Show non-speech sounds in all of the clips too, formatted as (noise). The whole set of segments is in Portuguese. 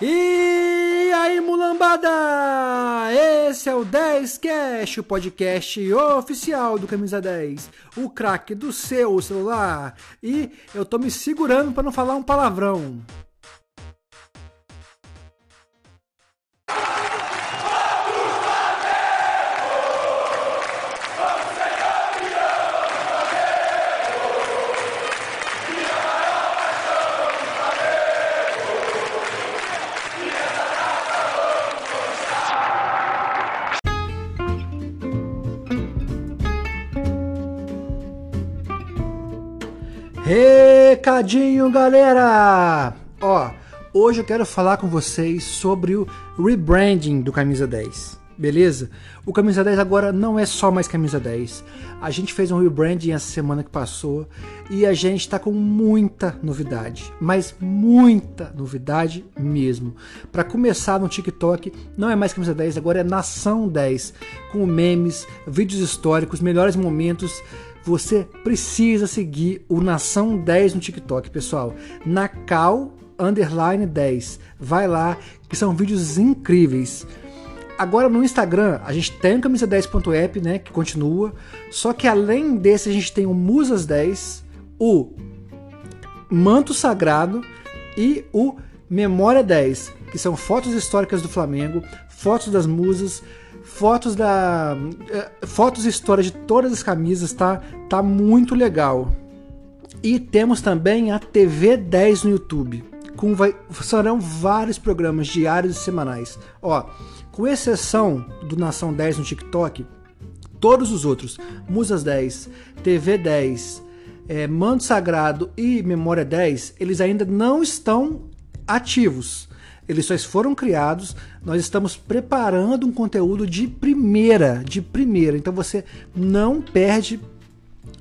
E aí, mulambada! Esse é o 10 Cash, o podcast oficial do Camisa 10, o craque do seu celular. E eu tô me segurando para não falar um palavrão. Recadinho, galera! Ó, hoje eu quero falar com vocês sobre o rebranding do Camisa 10, beleza? O Camisa 10 agora não é só mais Camisa 10. A gente fez um rebranding essa semana que passou e a gente tá com muita novidade, mas muita novidade mesmo. Para começar no TikTok, não é mais Camisa 10, agora é Nação 10, com memes, vídeos históricos, melhores momentos você precisa seguir o Nação 10 no TikTok, pessoal. Nacal underline 10. Vai lá, que são vídeos incríveis. Agora no Instagram, a gente tem o camisa 10.app, né, que continua. Só que além desse, a gente tem o Musas 10, o Manto Sagrado e o Memória 10, que são fotos históricas do Flamengo, fotos das musas, fotos da uh, fotos e histórias de todas as camisas, tá? Tá muito legal. E temos também a TV 10 no YouTube, com vai, serão vários programas diários e semanais. Ó, com exceção do Nação 10 no TikTok, todos os outros, Musas 10, TV 10, é, Manto Sagrado e Memória 10, eles ainda não estão ativos. Eles só foram criados, nós estamos preparando um conteúdo de primeira, de primeira. Então você não perde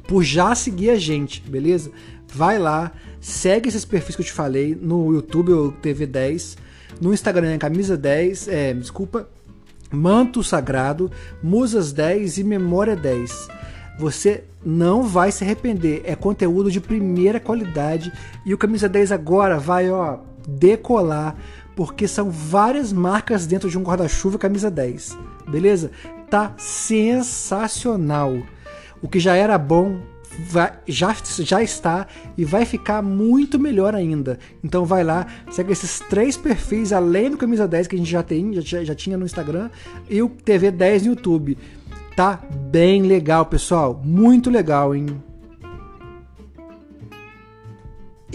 por já seguir a gente, beleza? Vai lá, segue esses perfis que eu te falei no YouTube ou TV10, no Instagram é Camisa 10, é, desculpa, Manto Sagrado, Musas 10 e Memória 10. Você não vai se arrepender, é conteúdo de primeira qualidade e o Camisa 10 agora vai, ó, decolar porque são várias marcas dentro de um guarda-chuva camisa 10. Beleza? Tá sensacional. O que já era bom vai, já, já está e vai ficar muito melhor ainda. Então vai lá, segue esses três perfis além do camisa 10 que a gente já tem, já, já tinha no Instagram e o TV 10 no YouTube. Tá bem legal, pessoal. Muito legal, hein?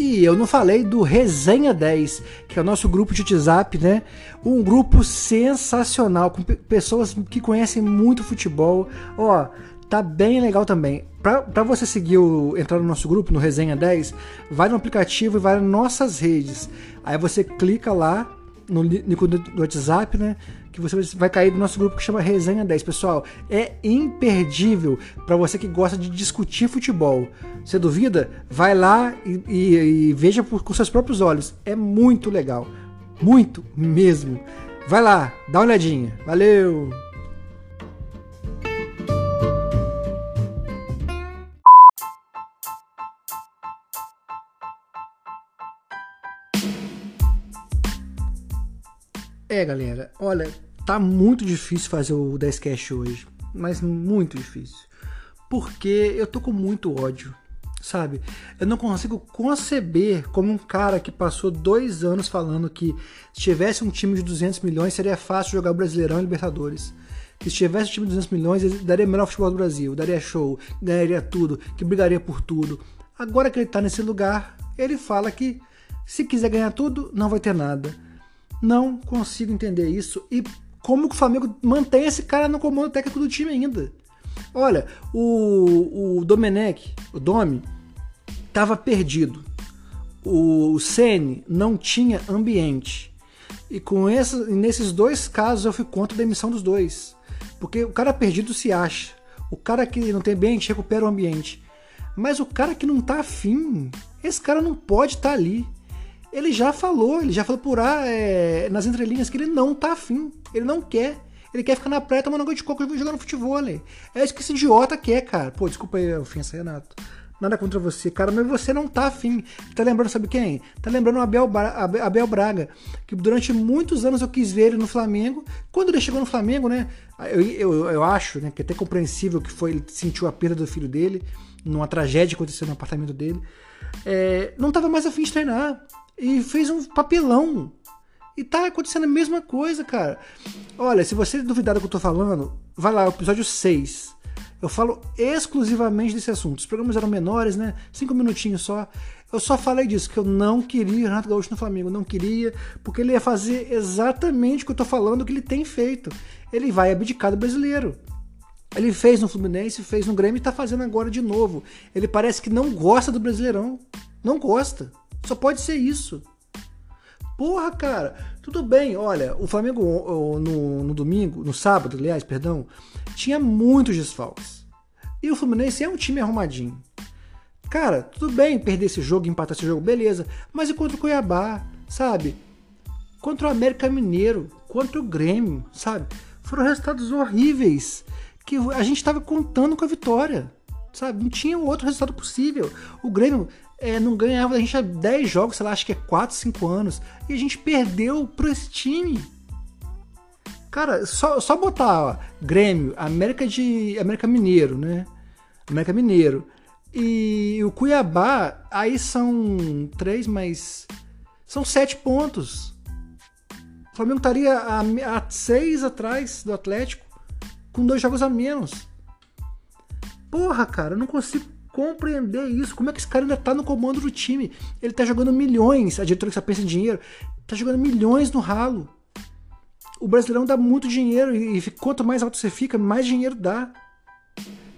E eu não falei do Resenha 10, que é o nosso grupo de WhatsApp, né? Um grupo sensacional, com pessoas que conhecem muito futebol. Ó, tá bem legal também. Para você seguir o entrar no nosso grupo, no Resenha 10, vai no aplicativo e vai nas nossas redes. Aí você clica lá no link do WhatsApp, né? Que você vai cair no nosso grupo que chama Resenha 10. Pessoal, é imperdível para você que gosta de discutir futebol. Você duvida? Vai lá e, e, e veja por, com seus próprios olhos. É muito legal. Muito mesmo. Vai lá, dá uma olhadinha. Valeu! É, galera, olha, tá muito difícil fazer o 10 Cash hoje, mas muito difícil. Porque eu tô com muito ódio, sabe? Eu não consigo conceber como um cara que passou dois anos falando que se tivesse um time de 200 milhões seria fácil jogar Brasileirão e Libertadores. Que se tivesse um time de 200 milhões, ele daria melhor futebol do Brasil, daria show, ganharia tudo, que brigaria por tudo. Agora que ele tá nesse lugar, ele fala que se quiser ganhar tudo, não vai ter nada não consigo entender isso. E como que o Flamengo mantém esse cara no comando técnico do time ainda? Olha, o, o Domenech, o Domi, estava perdido. O Sene não tinha ambiente. E com esse, nesses dois casos eu fui contra a demissão dos dois. Porque o cara perdido se acha. O cara que não tem ambiente recupera o ambiente. Mas o cara que não tá afim, esse cara não pode estar tá ali ele já falou, ele já falou por ah, é, nas entrelinhas que ele não tá afim, ele não quer. Ele quer ficar na praia tomando água de coco e jogando futebol. É isso que esse idiota quer, cara. Pô, desculpa aí a ofensa, Renato. Nada contra você, cara, mas você não tá afim. Tá lembrando, sabe quem? Tá lembrando o Abel, Abel Braga, que durante muitos anos eu quis ver ele no Flamengo. Quando ele chegou no Flamengo, né? Eu, eu, eu acho né, que é até compreensível que foi, ele sentiu a perda do filho dele, numa tragédia que aconteceu no apartamento dele. É, não tava mais afim de treinar. E fez um papelão. E tá acontecendo a mesma coisa, cara. Olha, se você duvidar do que eu tô falando, vai lá, episódio 6 eu falo exclusivamente desse assunto. Os programas eram menores, né? Cinco minutinhos só. Eu só falei disso, que eu não queria Renato Gaúcho no Flamengo. Não queria, porque ele ia fazer exatamente o que eu tô falando, que ele tem feito. Ele vai abdicar do brasileiro. Ele fez no Fluminense, fez no Grêmio e tá fazendo agora de novo. Ele parece que não gosta do Brasileirão. Não gosta. Só pode ser isso. Porra, cara, tudo bem. Olha, o Flamengo no, no domingo, no sábado, aliás, perdão, tinha muitos desfalques. E o Fluminense é um time arrumadinho. Cara, tudo bem perder esse jogo, empatar esse jogo, beleza. Mas e contra o Cuiabá, sabe? Contra o América Mineiro, contra o Grêmio, sabe? Foram resultados horríveis que a gente estava contando com a vitória, sabe? Não tinha outro resultado possível. O Grêmio é, não ganhava a gente há 10 jogos, sei lá, acho que é 4, 5 anos. E a gente perdeu para esse time. Cara, só, só botar, ó, Grêmio, América de. América Mineiro, né? América Mineiro. E o Cuiabá, aí são três, mas. São sete pontos. O Flamengo estaria a, a seis atrás do Atlético, com dois jogos a menos. Porra, cara, eu não consigo compreender isso. Como é que esse cara ainda tá no comando do time? Ele tá jogando milhões, a diretora que só pensa em dinheiro, tá jogando milhões no ralo. O Brasileirão dá muito dinheiro e quanto mais alto você fica, mais dinheiro dá.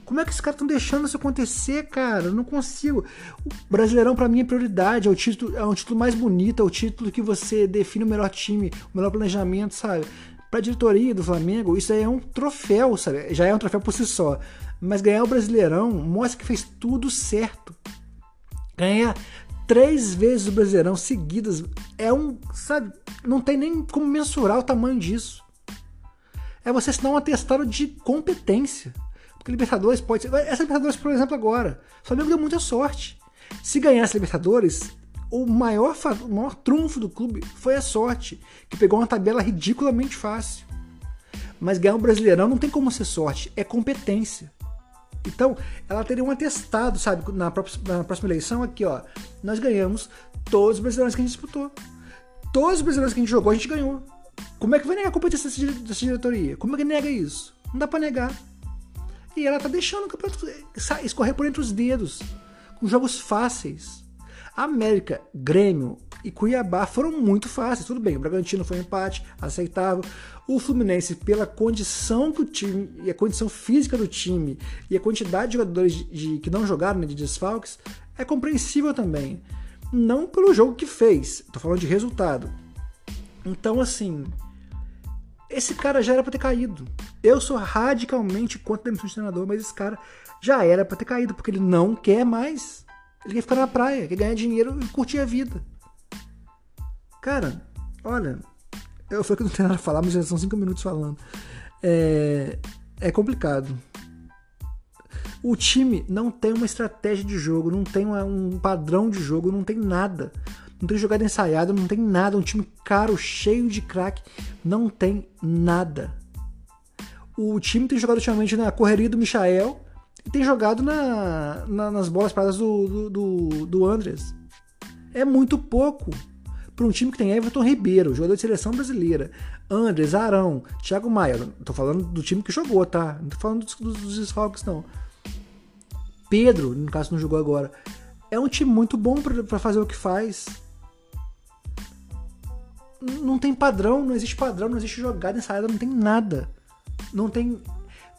Como é que esses caras estão deixando isso acontecer, cara? Eu não consigo. O Brasileirão para mim é prioridade, é o título, é um título mais bonito, é o título que você define o melhor time, o melhor planejamento, sabe? Para a diretoria do Flamengo, isso aí é um troféu, sabe? Já é um troféu por si só. Mas ganhar o Brasileirão mostra que fez tudo certo. Ganhar três vezes o Brasileirão seguidas é um, sabe, não tem nem como mensurar o tamanho disso. É você assinar um atestado de competência. Porque Libertadores pode ser. Essa Libertadores, por exemplo, agora. O Flamengo deu muita sorte. Se ganhasse Libertadores, o maior, o maior trunfo do clube foi a sorte, que pegou uma tabela ridiculamente fácil. Mas ganhar um Brasileirão não tem como ser sorte, é competência. Então, ela teria um atestado, sabe, na, próxima, na próxima eleição aqui, ó. Nós ganhamos todos os brasileiros que a gente disputou. Todos os brasileiros que a gente jogou, a gente ganhou. Como é que vai negar a competência dessa diretoria? Como é que nega isso? Não dá para negar. E ela tá deixando o campeonato escorrer por entre os dedos, com jogos fáceis. América, Grêmio e Cuiabá foram muito fáceis. Tudo bem, o Bragantino foi um empate, aceitável. O Fluminense, pela condição que o time, e a condição física do time, e a quantidade de jogadores de, de, que não jogaram, né, de desfalques, é compreensível também. Não pelo jogo que fez, tô falando de resultado. Então, assim, esse cara já era para ter caído. Eu sou radicalmente contra a demissão de treinador, mas esse cara já era para ter caído, porque ele não quer mais. Ele quer ficar na praia, quer ganhar dinheiro e curtir a vida. Cara, olha, eu falei que não tem nada a falar, mas já são cinco minutos falando. É, é complicado. O time não tem uma estratégia de jogo, não tem um padrão de jogo, não tem nada. Não tem jogada ensaiada, não tem nada. Um time caro, cheio de craque, não tem nada. O time tem jogado ultimamente na correria do Michael tem jogado na, na nas bolas paradas do, do, do, do Andres. É muito pouco para um time que tem Everton Ribeiro, jogador de seleção brasileira, Andres, Arão, Thiago Maia. Tô falando do time que jogou, tá? Não tô falando dos, dos, dos desfalques, não. Pedro, no caso, não jogou agora. É um time muito bom para fazer o que faz. Não tem padrão, não existe padrão, não existe jogada ensaiada, não tem nada. Não tem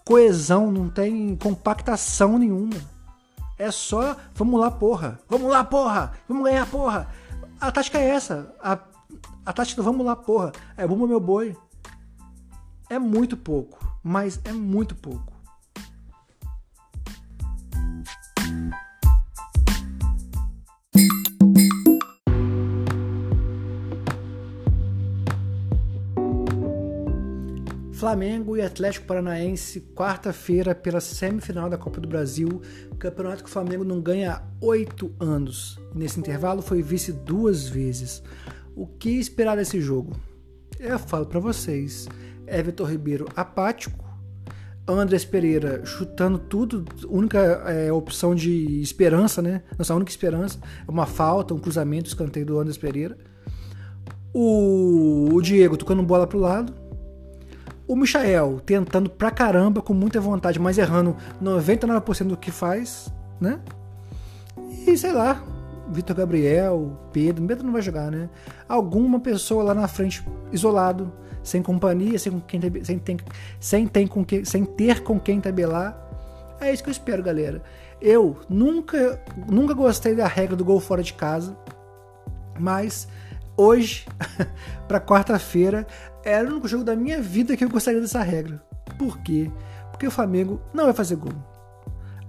coesão, não tem compactação nenhuma. É só, vamos lá, porra. Vamos lá, porra. Vamos ganhar, porra. A tática é essa. A, a tática do vamos lá, porra. É bumba meu boi. É muito pouco, mas é muito pouco. Flamengo e Atlético Paranaense, quarta-feira, pela semifinal da Copa do Brasil. Campeonato que o Flamengo não ganha há oito anos. Nesse intervalo foi vice duas vezes. O que esperar desse jogo? Eu falo para vocês. Everton Ribeiro apático. Andrés Pereira chutando tudo, única é, opção de esperança, né? Nossa única esperança é uma falta, um cruzamento, escanteio do Andrés Pereira. O, o Diego tocando bola pro lado o Michael tentando pra caramba, com muita vontade, mas errando 99% do que faz, né? E sei lá, Vitor Gabriel, Pedro, Pedro não vai jogar, né? Alguma pessoa lá na frente, isolado, sem companhia, sem, quem, sem, tem, sem, tem com que, sem ter com quem tabelar. É isso que eu espero, galera. Eu nunca, nunca gostei da regra do gol fora de casa, mas hoje, (laughs) para quarta-feira, era o único jogo da minha vida que eu gostaria dessa regra. Por quê? Porque o Flamengo não vai fazer gol.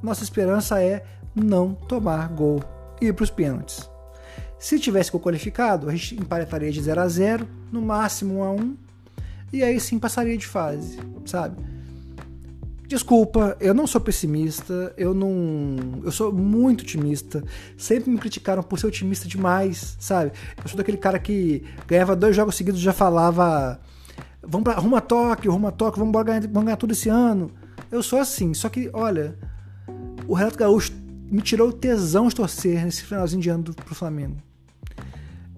Nossa esperança é não tomar gol e ir para os pênaltis. Se tivesse gol qualificado, a gente emparetaria de 0 a 0, no máximo 1 a 1, e aí sim passaria de fase, sabe? Desculpa, eu não sou pessimista, eu não. Eu sou muito otimista. Sempre me criticaram por ser otimista demais, sabe? Eu sou daquele cara que ganhava dois jogos seguidos e já falava. Vamos pra, rumo a Tóquio, rumo a Tóquio, vamos ganhar, vamos ganhar tudo esse ano. Eu sou assim, só que, olha, o Renato Gaúcho me tirou o tesão de torcer nesse finalzinho de ano pro Flamengo.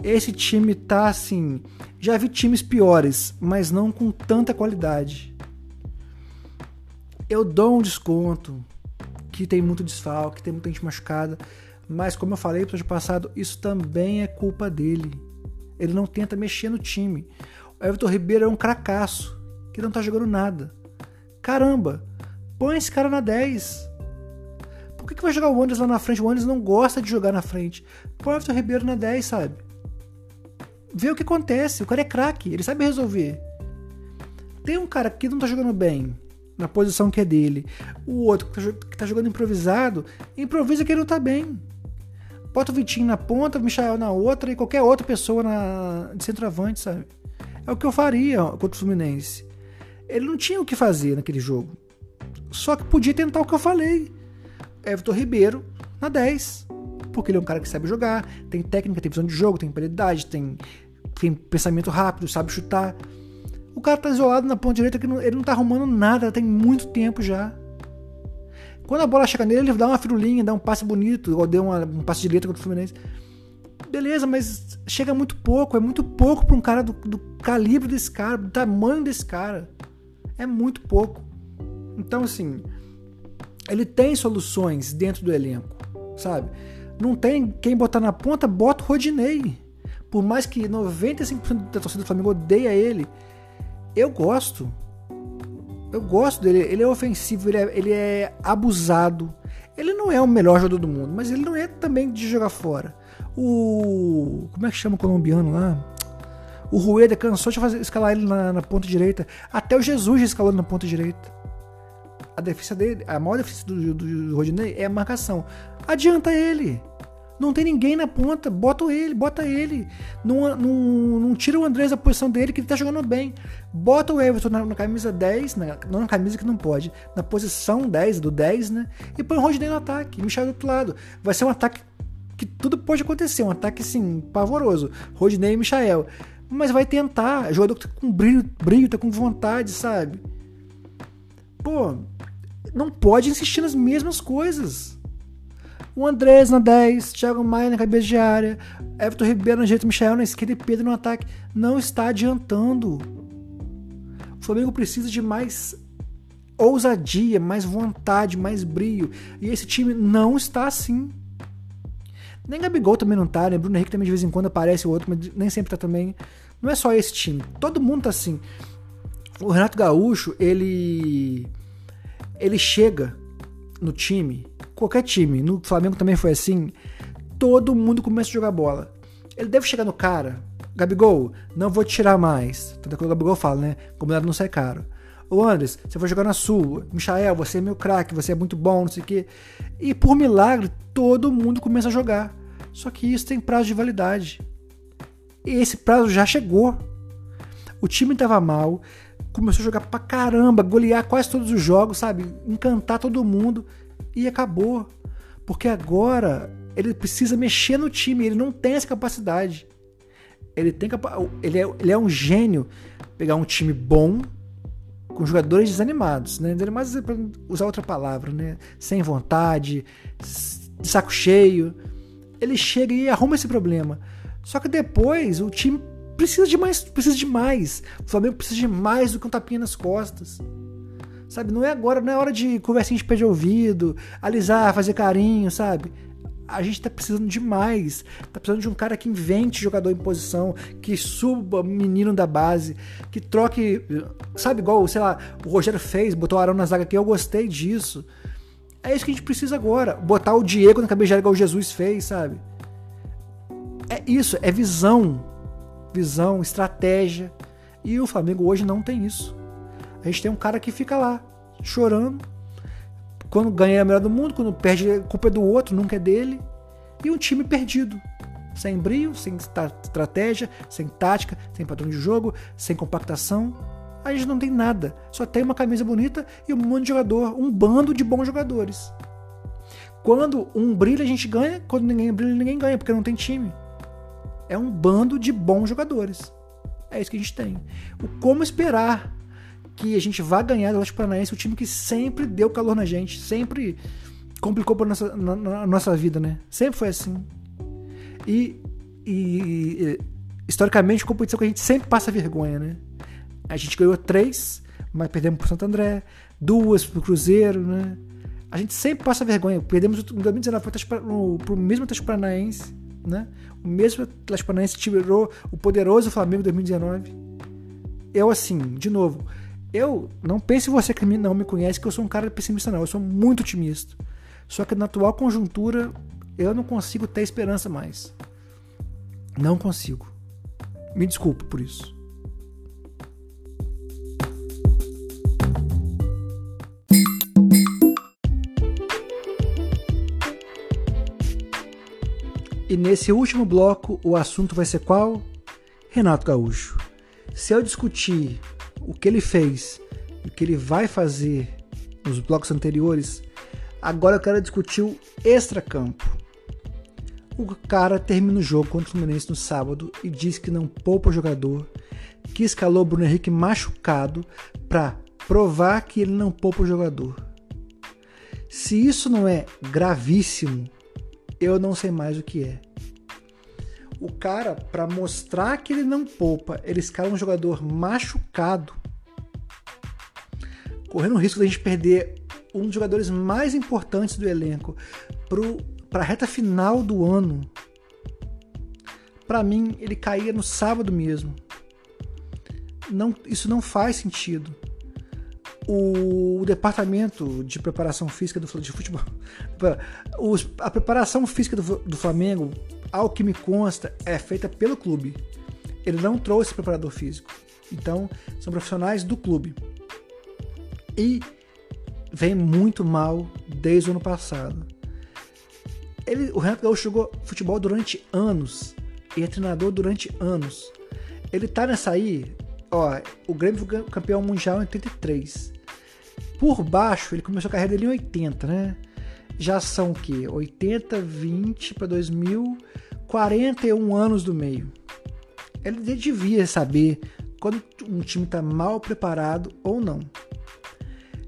Esse time tá assim. Já vi times piores, mas não com tanta qualidade eu dou um desconto, que tem muito desfalque, que tem muita gente machucada, mas como eu falei no episódio passado, isso também é culpa dele. Ele não tenta mexer no time. O Everton Ribeiro é um cracaço, que não tá jogando nada. Caramba, põe esse cara na 10. Por que, que vai jogar o Wanderers lá na frente? O Wanderers não gosta de jogar na frente. Põe o Everton Ribeiro na 10, sabe? Vê o que acontece. O cara é craque, ele sabe resolver. Tem um cara que não tá jogando bem, na posição que é dele. O outro que tá, tá jogando improvisado, improvisa que ele não tá bem. Bota o Vitinho na ponta, o Michael na outra e qualquer outra pessoa na, de centroavante, sabe? É o que eu faria contra o Fluminense. Ele não tinha o que fazer naquele jogo. Só que podia tentar o que eu falei. Everton Ribeiro na 10. Porque ele é um cara que sabe jogar, tem técnica, tem visão de jogo, tem qualidade, tem, tem pensamento rápido, sabe chutar. O cara tá isolado na ponta direita que não, ele não tá arrumando nada, tem muito tempo já. Quando a bola chega nele, ele dá uma firulinha, dá um passe bonito, ou deu uma, um passe direito contra o Fluminense. Beleza, mas chega muito pouco, é muito pouco para um cara do, do calibre desse cara, do tamanho desse cara. É muito pouco. Então, assim, ele tem soluções dentro do elenco, sabe? Não tem quem botar na ponta, bota o Rodinei. Por mais que 95% da torcida do Flamengo odeia ele, eu gosto. Eu gosto dele. Ele é ofensivo, ele é, ele é abusado. Ele não é o melhor jogador do mundo, mas ele não é também de jogar fora. O. Como é que chama o colombiano lá? O Rueda cansou de fazer, escalar ele na, na ponta direita. Até o Jesus já escalou na ponta direita. A defesa dele, a maior defesa do, do, do Rodinei é a marcação. Adianta ele. Não tem ninguém na ponta, bota ele, bota ele. Não, não, não tira o Andrés da posição dele, que ele tá jogando bem. Bota o Everton na, na camisa 10, na, não na camisa que não pode, na posição 10, do 10, né? E põe o Rodney no ataque, Michel do outro lado. Vai ser um ataque que tudo pode acontecer, um ataque assim, pavoroso. Rodney e Michael. Mas vai tentar, jogador que tá com brilho, brilho, tá com vontade, sabe? Pô, não pode insistir nas mesmas coisas. O Andrés na 10, Thiago Maia na cabeça de área, Everton Ribeiro na direita, Michel na esquerda e Pedro no ataque. Não está adiantando. O Flamengo precisa de mais ousadia, mais vontade, mais brilho. E esse time não está assim. Nem Gabigol também não tá, né? Bruno Henrique também de vez em quando aparece o outro, mas nem sempre tá também. Não é só esse time. Todo mundo tá assim. O Renato Gaúcho, ele. Ele chega no time qualquer time, no Flamengo também foi assim, todo mundo começa a jogar bola. Ele deve chegar no cara, Gabigol, não vou tirar mais. Tanto que o Gabigol fala, né? Combinado não sai caro. O Andres, você vai jogar na sua. Michael, você é meu craque, você é muito bom, não sei o quê. E por milagre, todo mundo começa a jogar. Só que isso tem prazo de validade. E esse prazo já chegou. O time estava mal, começou a jogar pra caramba, golear quase todos os jogos, sabe? Encantar todo mundo e acabou. Porque agora ele precisa mexer no time, ele não tem essa capacidade. Ele tem ele é, ele é um gênio pegar um time bom com jogadores desanimados, né? Desanimados é usar outra palavra, né? Sem vontade, de saco cheio. Ele chega e arruma esse problema. Só que depois o time precisa de mais, precisa de mais. O Flamengo precisa de mais do que um tapinha nas costas. Sabe, não é agora, não é hora de conversinha de pé de ouvido, alisar, fazer carinho, sabe? a gente tá precisando de mais. Tá precisando de um cara que invente jogador em posição, que suba menino da base, que troque. Sabe, igual, sei lá, o Rogério fez, botou o Arão na zaga aqui, eu gostei disso. É isso que a gente precisa agora. Botar o Diego na cabeça igual o Jesus fez, sabe? É isso, é visão. Visão, estratégia. E o Flamengo hoje não tem isso. A gente tem um cara que fica lá, chorando, quando ganha é a melhor do mundo, quando perde, a culpa é do outro, nunca é dele. E um time perdido. Sem brilho, sem estratégia, sem tática, sem padrão de jogo, sem compactação. A gente não tem nada. Só tem uma camisa bonita e um monte de jogador. Um bando de bons jogadores. Quando um brilha, a gente ganha. Quando ninguém brilha, ninguém ganha, porque não tem time. É um bando de bons jogadores. É isso que a gente tem. O como esperar que a gente vai ganhar do Atlético Paranaense, o time que sempre deu calor na gente, sempre complicou para nossa, na, na, nossa vida, né? Sempre foi assim. E, e, historicamente, competição que a gente sempre passa vergonha, né? A gente ganhou três, mas perdemos pro Santo André, duas pro Cruzeiro, né? A gente sempre passa vergonha. Perdemos em 2019 para o mesmo Atlético Paranaense, né? O mesmo Atlético Paranaense tirou o poderoso Flamengo em 2019. Eu, assim, de novo, eu não pense você que não me conhece que eu sou um cara pessimista não, eu sou muito otimista. Só que na atual conjuntura eu não consigo ter esperança mais. Não consigo. Me desculpe por isso. E nesse último bloco, o assunto vai ser qual? Renato Gaúcho. Se eu discutir o que ele fez o que ele vai fazer nos blocos anteriores, agora eu quero discutir o extracampo. O cara termina o jogo contra o Fluminense no sábado e diz que não poupa o jogador, que escalou Bruno Henrique machucado para provar que ele não poupa o jogador. Se isso não é gravíssimo, eu não sei mais o que é. O cara, para mostrar que ele não poupa, ele escala um jogador machucado, correndo o risco de a gente perder um dos jogadores mais importantes do elenco para a reta final do ano. Para mim, ele caía no sábado mesmo. Não, isso não faz sentido. O, departamento de preparação física do de futebol, (laughs) a preparação física do, do Flamengo ao que me consta, é feita pelo clube. Ele não trouxe preparador físico. Então, são profissionais do clube. E vem muito mal desde o ano passado. Ele, o Renato Gaúcho jogou futebol durante anos e é treinador durante anos. Ele tá nessa aí, ó, o Grêmio foi campeão mundial em 83. Por baixo, ele começou a carreira dele em 80, né? Já são o quê? 80, 20 para 2000, 41 anos do meio. Ele devia saber quando um time está mal preparado ou não.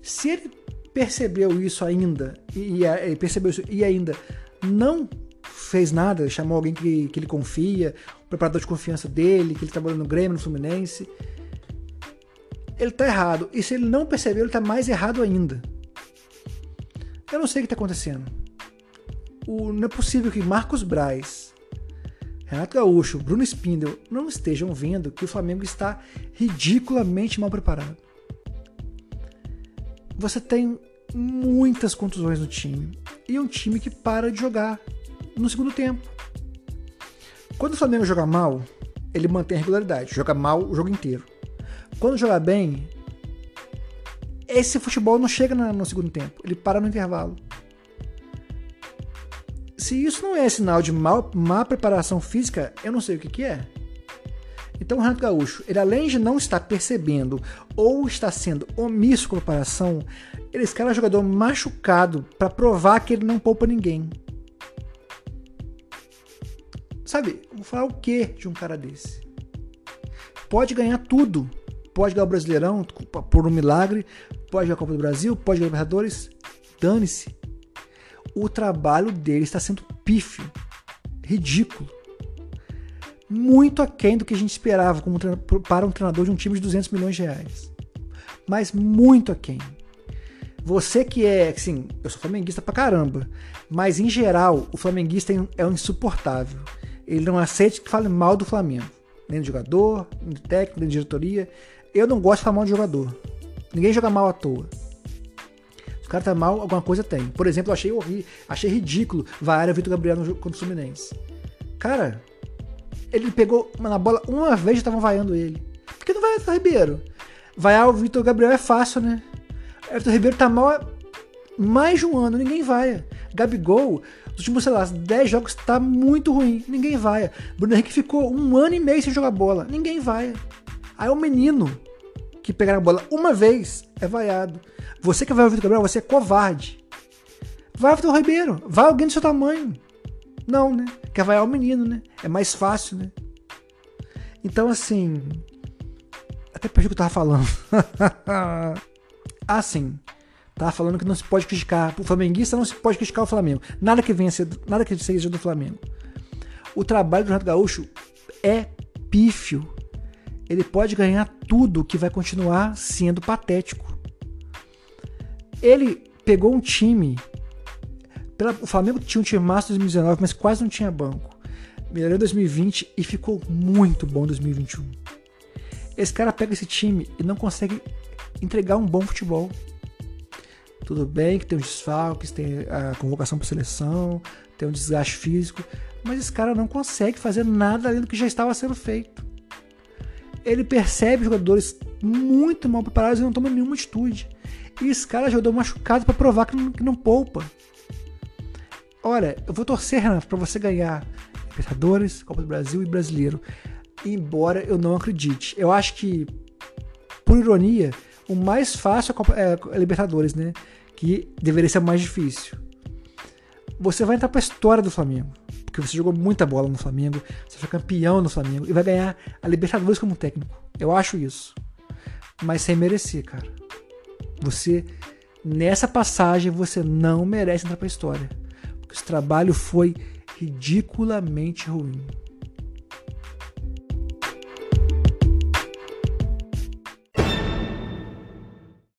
Se ele percebeu isso ainda e, e percebeu isso e ainda não fez nada, chamou alguém que, que ele confia, o preparador de confiança dele, que ele trabalhou no Grêmio, no Fluminense, ele está errado. E se ele não percebeu, ele está mais errado ainda. Eu não sei o que está acontecendo. O, não é possível que Marcos Braz, Renato Gaúcho, Bruno Spindel não estejam vendo que o Flamengo está ridiculamente mal preparado. Você tem muitas contusões no time e é um time que para de jogar no segundo tempo. Quando o Flamengo joga mal, ele mantém a regularidade, joga mal o jogo inteiro. Quando joga bem, esse futebol não chega no segundo tempo, ele para no intervalo. Se isso não é sinal de mal, má preparação física, eu não sei o que, que é. Então o Renato Gaúcho, ele além de não estar percebendo ou está sendo omisso com a comparação, ele escala jogador machucado para provar que ele não poupa ninguém. Sabe, vou falar o que de um cara desse? Pode ganhar tudo. Pode ganhar o Brasileirão por um milagre, pode ganhar a Copa do Brasil, pode ganhar o Libertadores. Dane-se. O trabalho dele está sendo pífio, ridículo muito aquém do que a gente esperava como, para um treinador de um time de 200 milhões de reais. Mas muito aquém. Você que é, assim, eu sou flamenguista pra caramba, mas em geral o flamenguista é um insuportável. Ele não aceita que fale mal do Flamengo. Nem do jogador, nem do técnico, nem da diretoria. Eu não gosto de falar mal de jogador. Ninguém joga mal à toa. Se o cara tá mal, alguma coisa tem. Por exemplo, eu achei horrível, achei ridículo Vaara Vitor Gabriel no jogo contra o Fluminense. Cara, ele pegou na bola uma vez e estavam vaiando ele. Por que não vai o Ribeiro? Vaiar o Vitor Gabriel é fácil, né? O Vitor Ribeiro tá mal há mais de um ano, ninguém vai. Gabigol, nos últimos, sei lá, 10 jogos tá muito ruim, ninguém vai. Bruno Henrique ficou um ano e meio sem jogar bola, ninguém vai. Aí o menino que pegar a bola uma vez é vaiado. Você que vai o Vitor Gabriel, você é covarde. Vai o Vitor Ribeiro, vai alguém do seu tamanho. Não, né? Quer vaiar o menino, né? É mais fácil, né? Então, assim. Até perdi o que eu tava falando. (laughs) ah, sim. Tava falando que não se pode criticar. O flamenguista não se pode criticar o Flamengo. Nada que venha ser, nada que seja do Flamengo. O trabalho do Renato Gaúcho é pífio. Ele pode ganhar tudo que vai continuar sendo patético. Ele pegou um time o Flamengo tinha um time massa em 2019, mas quase não tinha banco. Melhorou em 2020 e ficou muito bom em 2021. Esse cara pega esse time e não consegue entregar um bom futebol. Tudo bem que tem os desfalques, tem a convocação para seleção, tem um desgaste físico, mas esse cara não consegue fazer nada além do que já estava sendo feito. Ele percebe jogadores muito mal preparados e não toma nenhuma atitude. E esse cara deu machucado para provar que não, que não poupa. Olha, eu vou torcer, Renato, para você ganhar Libertadores, Copa do Brasil e Brasileiro. Embora eu não acredite. Eu acho que, por ironia, o mais fácil é é a Libertadores, né? Que deveria ser o mais difícil. Você vai entrar para a história do Flamengo. Porque você jogou muita bola no Flamengo, você foi campeão no Flamengo e vai ganhar a Libertadores como técnico. Eu acho isso. Mas sem merecer, cara. Você, nessa passagem, você não merece entrar para a história. Esse trabalho foi ridiculamente ruim.